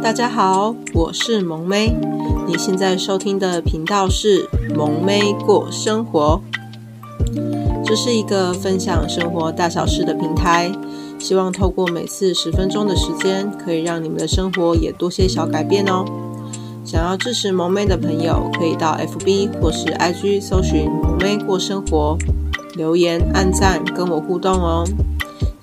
大家好，我是萌妹。你现在收听的频道是萌妹过生活，这是一个分享生活大小事的平台。希望透过每次十分钟的时间，可以让你们的生活也多些小改变哦。想要支持萌妹的朋友，可以到 FB 或是 IG 搜寻萌妹过生活，留言、按赞，跟我互动哦。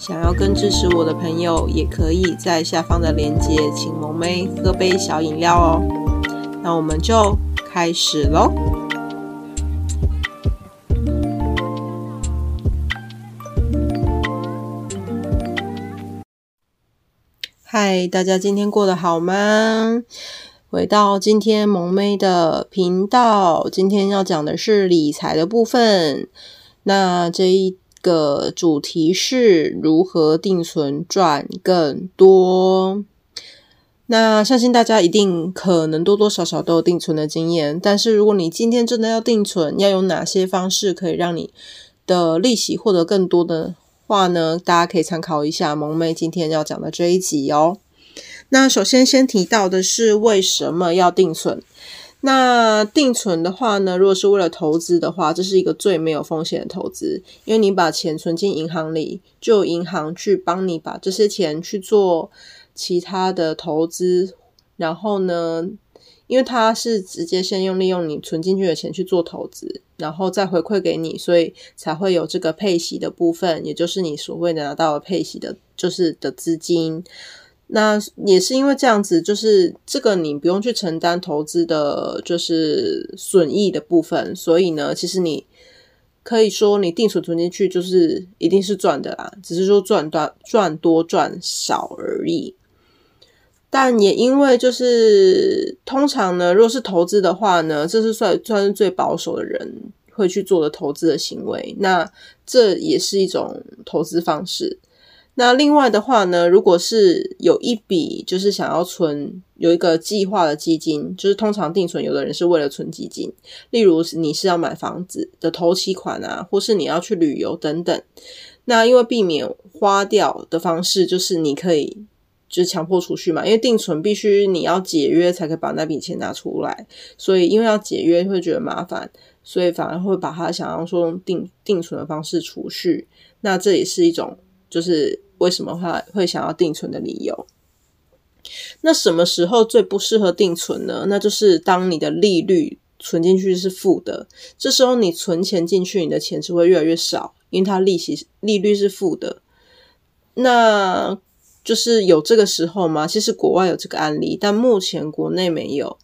想要更支持我的朋友，也可以在下方的链接，请萌妹喝杯小饮料哦。那我们就开始喽。嗨，大家今天过得好吗？回到今天萌妹的频道，今天要讲的是理财的部分。那这一个主题是如何定存赚更多。那相信大家一定可能多多少少都有定存的经验，但是如果你今天真的要定存，要有哪些方式可以让你的利息获得更多的话呢？大家可以参考一下萌妹今天要讲的这一集哦。那首先先提到的是为什么要定存。那定存的话呢，如果是为了投资的话，这是一个最没有风险的投资，因为你把钱存进银行里，就银行去帮你把这些钱去做其他的投资，然后呢，因为它是直接先用利用你存进去的钱去做投资，然后再回馈给你，所以才会有这个配息的部分，也就是你所谓的拿到的配息的，就是的资金。那也是因为这样子，就是这个你不用去承担投资的，就是损益的部分，所以呢，其实你可以说你定存存进去就是一定是赚的啦，只是说赚多赚多赚少而已。但也因为就是通常呢，如果是投资的话呢，这是算算是最保守的人会去做的投资的行为，那这也是一种投资方式。那另外的话呢，如果是有一笔就是想要存，有一个计划的基金，就是通常定存，有的人是为了存基金，例如你是要买房子的头期款啊，或是你要去旅游等等。那因为避免花掉的方式，就是你可以就是强迫储蓄嘛，因为定存必须你要解约才可以把那笔钱拿出来，所以因为要解约会觉得麻烦，所以反而会把它想要说用定定存的方式储蓄。那这也是一种就是。为什么会会想要定存的理由？那什么时候最不适合定存呢？那就是当你的利率存进去是负的，这时候你存钱进去，你的钱只会越来越少，因为它利息利率是负的。那就是有这个时候吗？其实国外有这个案例，但目前国内没有。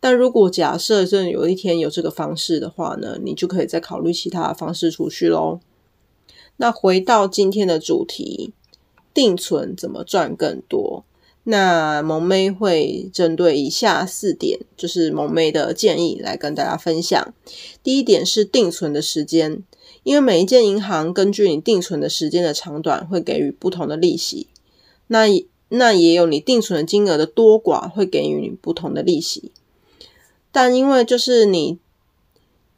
但如果假设真的有一天有这个方式的话呢，你就可以再考虑其他方式储蓄喽。那回到今天的主题。定存怎么赚更多？那萌妹会针对以下四点，就是萌妹的建议来跟大家分享。第一点是定存的时间，因为每一间银行根据你定存的时间的长短，会给予不同的利息。那那也有你定存的金额的多寡，会给予你不同的利息。但因为就是你。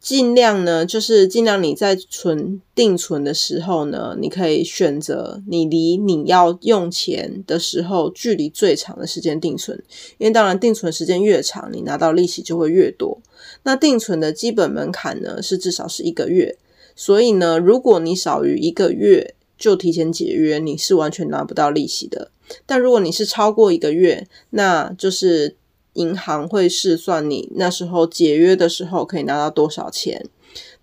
尽量呢，就是尽量你在存定存的时候呢，你可以选择你离你要用钱的时候距离最长的时间定存，因为当然定存时间越长，你拿到利息就会越多。那定存的基本门槛呢是至少是一个月，所以呢，如果你少于一个月就提前解约，你是完全拿不到利息的。但如果你是超过一个月，那就是。银行会试算你那时候解约的时候可以拿到多少钱。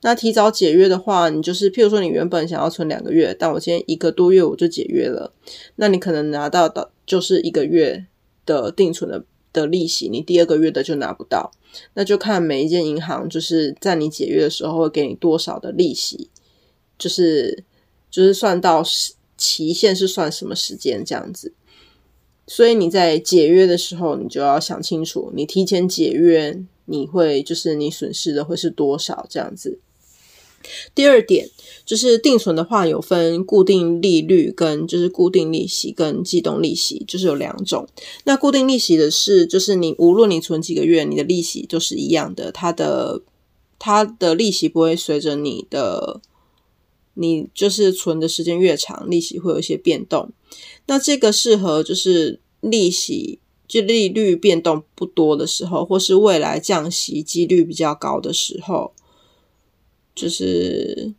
那提早解约的话，你就是譬如说你原本想要存两个月，但我今天一个多月我就解约了，那你可能拿到的就是一个月的定存的的利息，你第二个月的就拿不到。那就看每一间银行就是在你解约的时候会给你多少的利息，就是就是算到期限是算什么时间这样子。所以你在解约的时候，你就要想清楚，你提前解约，你会就是你损失的会是多少这样子。第二点就是定存的话，有分固定利率跟就是固定利息跟机动利息，就是有两种。那固定利息的是，就是你无论你存几个月，你的利息都是一样的，它的它的利息不会随着你的你就是存的时间越长，利息会有一些变动。那这个适合就是利息就利率变动不多的时候，或是未来降息几率比较高的时候，就是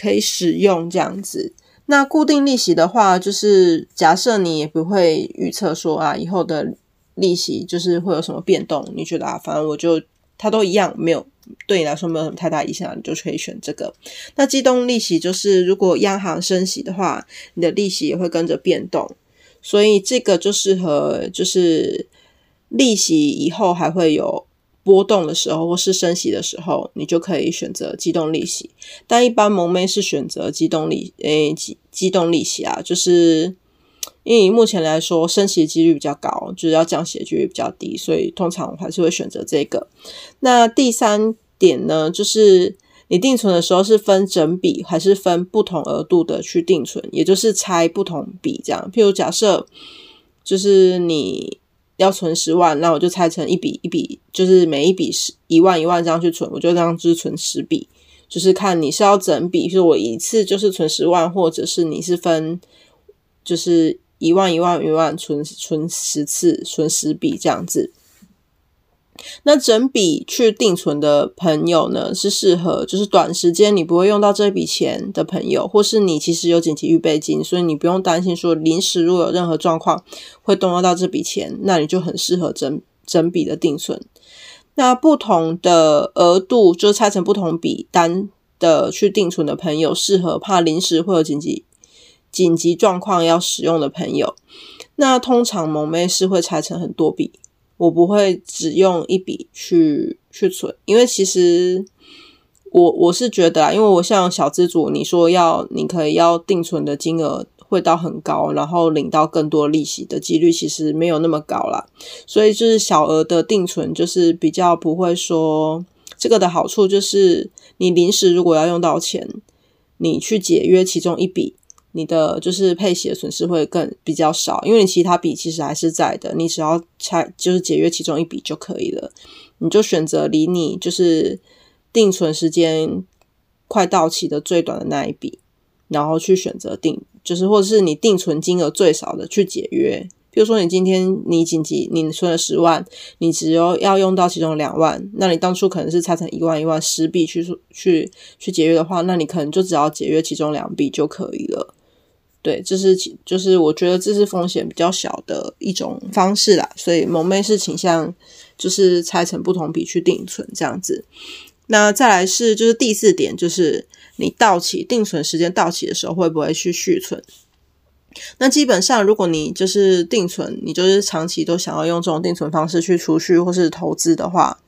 可以使用这样子。那固定利息的话，就是假设你也不会预测说啊，以后的利息就是会有什么变动，你觉得啊，反正我就它都一样，没有对你来说没有什么太大影响，你就可以选这个。那机动利息就是如果央行升息的话，你的利息也会跟着变动。所以这个就适合，就是利息以后还会有波动的时候，或是升息的时候，你就可以选择机动利息。但一般萌妹是选择机动利，诶，机机动利息啊，就是因为目前来说升息的几率比较高，就是要降息的几率比较低，所以通常我还是会选择这个。那第三点呢，就是。你定存的时候是分整笔还是分不同额度的去定存，也就是拆不同笔这样。譬如假设就是你要存十万，那我就拆成一笔一笔，就是每一笔是一万一万这样去存，我就这样就是存十笔，就是看你是要整笔，就是我一次就是存十万，或者是你是分就是一万一万一万存存十次，存十笔这样子。那整笔去定存的朋友呢，是适合就是短时间你不会用到这笔钱的朋友，或是你其实有紧急预备金，所以你不用担心说临时如果有任何状况会动用到这笔钱，那你就很适合整整笔的定存。那不同的额度就拆成不同笔单的去定存的朋友，适合怕临时会有紧急紧急状况要使用的朋友。那通常萌妹是会拆成很多笔。我不会只用一笔去去存，因为其实我我是觉得啊，因为我像小资主，你说要你可以要定存的金额会到很高，然后领到更多利息的几率其实没有那么高啦，所以就是小额的定存就是比较不会说这个的好处就是你临时如果要用到钱，你去解约其中一笔。你的就是配息的损失会更比较少，因为你其他笔其实还是在的，你只要拆就是解约其中一笔就可以了。你就选择离你就是定存时间快到期的最短的那一笔，然后去选择定，就是或者是你定存金额最少的去解约。比如说你今天你紧急你存了十万，你只有要用到其中两万，那你当初可能是拆成一万一万十笔去去去解约的话，那你可能就只要解约其中两笔就可以了。对，这是就是我觉得这是风险比较小的一种方式啦，所以萌妹是倾向就是拆成不同笔去定存这样子。那再来是就是第四点，就是你到期定存时间到期的时候会不会去续存？那基本上如果你就是定存，你就是长期都想要用这种定存方式去储蓄或是投资的话，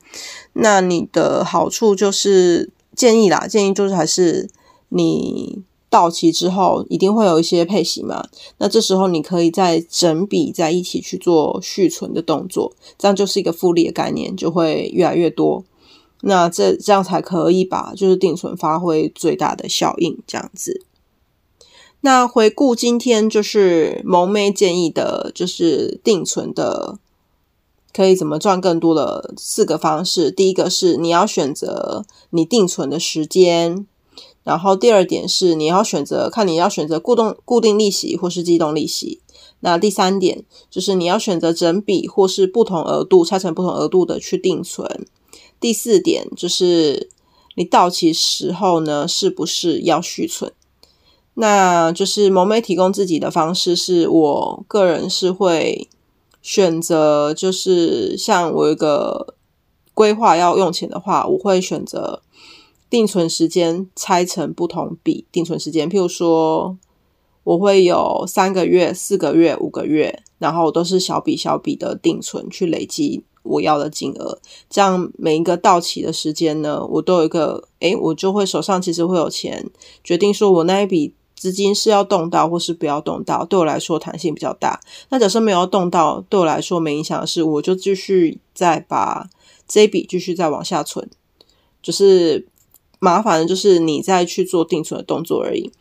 那你的好处就是建议啦，建议就是还是你。到期之后一定会有一些配息嘛，那这时候你可以再整笔在一起去做续存的动作，这样就是一个复利的概念，就会越来越多。那这这样才可以把就是定存发挥最大的效应，这样子。那回顾今天就是萌妹建议的，就是定存的可以怎么赚更多的四个方式。第一个是你要选择你定存的时间。然后第二点是你要选择，看你要选择固定固定利息或是机动利息。那第三点就是你要选择整笔或是不同额度拆成不同额度的去定存。第四点就是你到期时候呢，是不是要续存？那就是萌妹提供自己的方式，是我个人是会选择，就是像我有一个规划要用钱的话，我会选择。定存时间拆成不同笔定存时间，譬如说，我会有三个月、四个月、五个月，然后都是小笔小笔的定存去累积我要的金额。这样每一个到期的时间呢，我都有一个，诶，我就会手上其实会有钱，决定说我那一笔资金是要动到或是不要动到，对我来说弹性比较大。那假设没有动到，对我来说没影响是，我就继续再把这笔继续再往下存，就是。麻烦的就是你再去做定存的动作而已。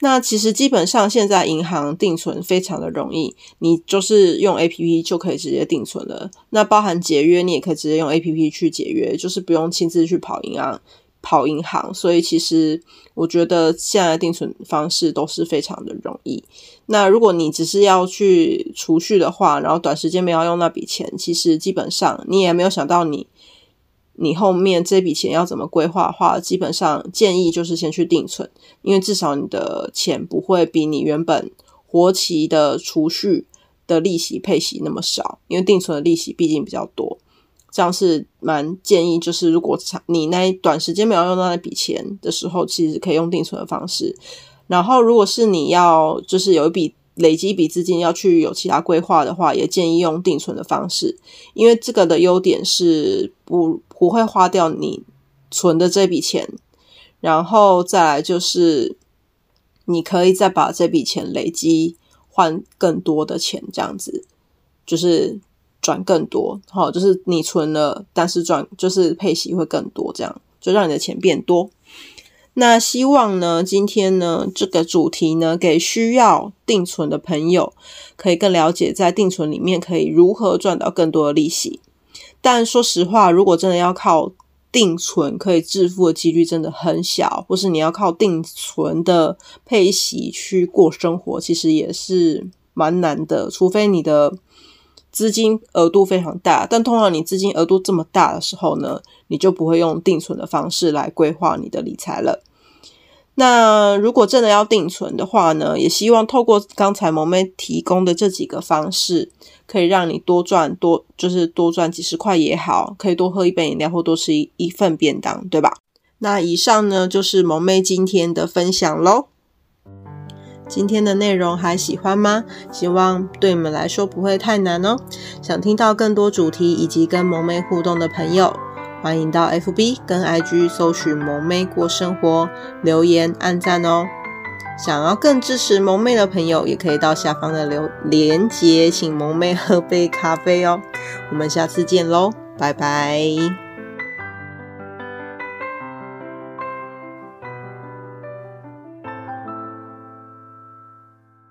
那其实基本上现在银行定存非常的容易，你就是用 APP 就可以直接定存了。那包含解约，你也可以直接用 APP 去解约，就是不用亲自去跑银行，跑银行，所以其实我觉得现在的定存方式都是非常的容易。那如果你只是要去储蓄的话，然后短时间没有用那笔钱，其实基本上你也没有想到你你后面这笔钱要怎么规划的话，基本上建议就是先去定存，因为至少你的钱不会比你原本活期的储蓄的利息配息那么少，因为定存的利息毕竟比较多。这样是蛮建议，就是如果你那短时间没有用到那笔钱的时候，其实可以用定存的方式。然后，如果是你要就是有一笔累积一笔资金要去有其他规划的话，也建议用定存的方式，因为这个的优点是不不会花掉你存的这笔钱，然后再来就是你可以再把这笔钱累积换更多的钱，这样子就是。赚更多，好，就是你存了，但是赚就是配息会更多，这样就让你的钱变多。那希望呢，今天呢这个主题呢，给需要定存的朋友可以更了解，在定存里面可以如何赚到更多的利息。但说实话，如果真的要靠定存可以致富的几率真的很小，或是你要靠定存的配息去过生活，其实也是蛮难的，除非你的。资金额度非常大，但通常你资金额度这么大的时候呢，你就不会用定存的方式来规划你的理财了。那如果真的要定存的话呢，也希望透过刚才萌妹提供的这几个方式，可以让你多赚多，就是多赚几十块也好，可以多喝一杯饮料或多吃一一份便当，对吧？那以上呢就是萌妹今天的分享喽。今天的内容还喜欢吗？希望对你们来说不会太难哦。想听到更多主题以及跟萌妹互动的朋友，欢迎到 FB 跟 IG 搜寻“萌妹过生活”，留言按赞哦。想要更支持萌妹的朋友，也可以到下方的留连结，请萌妹喝杯咖啡哦。我们下次见喽，拜拜。